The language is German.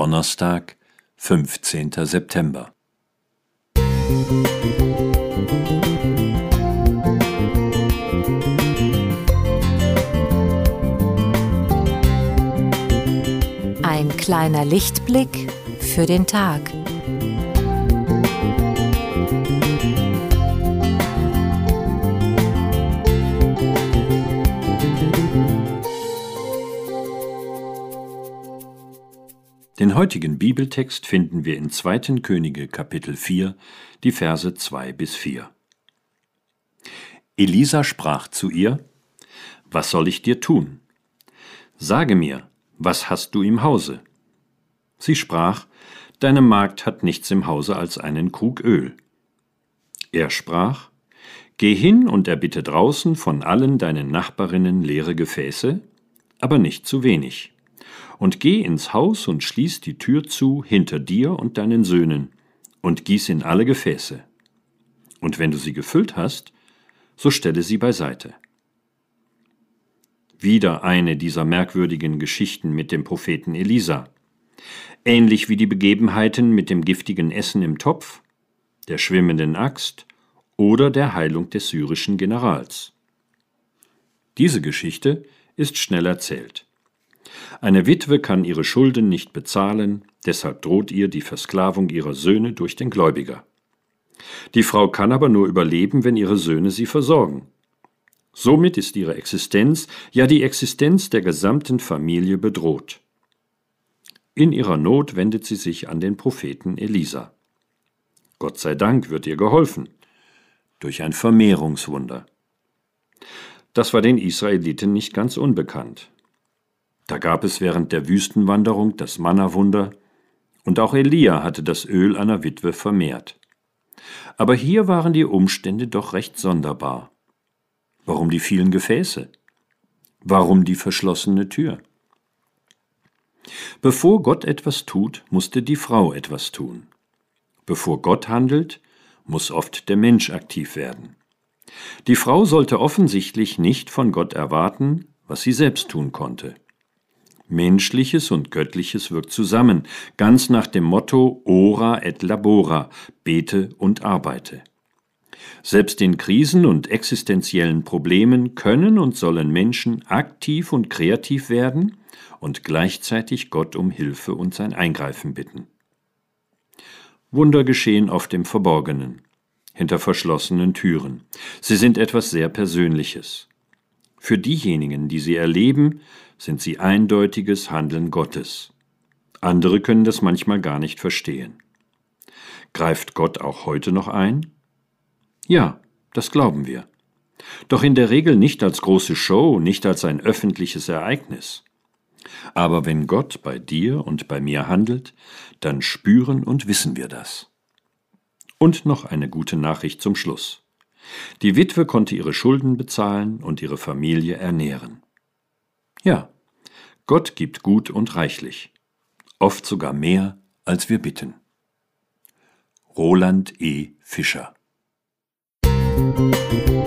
Donnerstag, 15. September. Ein kleiner Lichtblick für den Tag. Den heutigen Bibeltext finden wir in 2. Könige Kapitel 4, die Verse 2 bis 4. Elisa sprach zu ihr: Was soll ich dir tun? Sage mir, was hast du im Hause? Sie sprach: Deine Magd hat nichts im Hause als einen Krug Öl. Er sprach: Geh hin und erbitte draußen von allen deinen Nachbarinnen leere Gefäße, aber nicht zu wenig und geh ins Haus und schließ die Tür zu hinter dir und deinen Söhnen, und gieß in alle Gefäße. Und wenn du sie gefüllt hast, so stelle sie beiseite. Wieder eine dieser merkwürdigen Geschichten mit dem Propheten Elisa. Ähnlich wie die Begebenheiten mit dem giftigen Essen im Topf, der schwimmenden Axt oder der Heilung des syrischen Generals. Diese Geschichte ist schnell erzählt. Eine Witwe kann ihre Schulden nicht bezahlen, deshalb droht ihr die Versklavung ihrer Söhne durch den Gläubiger. Die Frau kann aber nur überleben, wenn ihre Söhne sie versorgen. Somit ist ihre Existenz, ja die Existenz der gesamten Familie bedroht. In ihrer Not wendet sie sich an den Propheten Elisa. Gott sei Dank wird ihr geholfen. Durch ein Vermehrungswunder. Das war den Israeliten nicht ganz unbekannt. Da gab es während der Wüstenwanderung das Mannawunder, und auch Elia hatte das Öl einer Witwe vermehrt. Aber hier waren die Umstände doch recht sonderbar. Warum die vielen Gefäße? Warum die verschlossene Tür? Bevor Gott etwas tut, musste die Frau etwas tun. Bevor Gott handelt, muss oft der Mensch aktiv werden. Die Frau sollte offensichtlich nicht von Gott erwarten, was sie selbst tun konnte. Menschliches und Göttliches wirkt zusammen, ganz nach dem Motto Ora et labora, bete und arbeite. Selbst in Krisen und existenziellen Problemen können und sollen Menschen aktiv und kreativ werden und gleichzeitig Gott um Hilfe und sein Eingreifen bitten. Wunder geschehen oft im Verborgenen, hinter verschlossenen Türen. Sie sind etwas sehr Persönliches. Für diejenigen, die sie erleben, sind sie eindeutiges Handeln Gottes. Andere können das manchmal gar nicht verstehen. Greift Gott auch heute noch ein? Ja, das glauben wir. Doch in der Regel nicht als große Show, nicht als ein öffentliches Ereignis. Aber wenn Gott bei dir und bei mir handelt, dann spüren und wissen wir das. Und noch eine gute Nachricht zum Schluss. Die Witwe konnte ihre Schulden bezahlen und ihre Familie ernähren. Ja, Gott gibt gut und reichlich, oft sogar mehr, als wir bitten. Roland E. Fischer Musik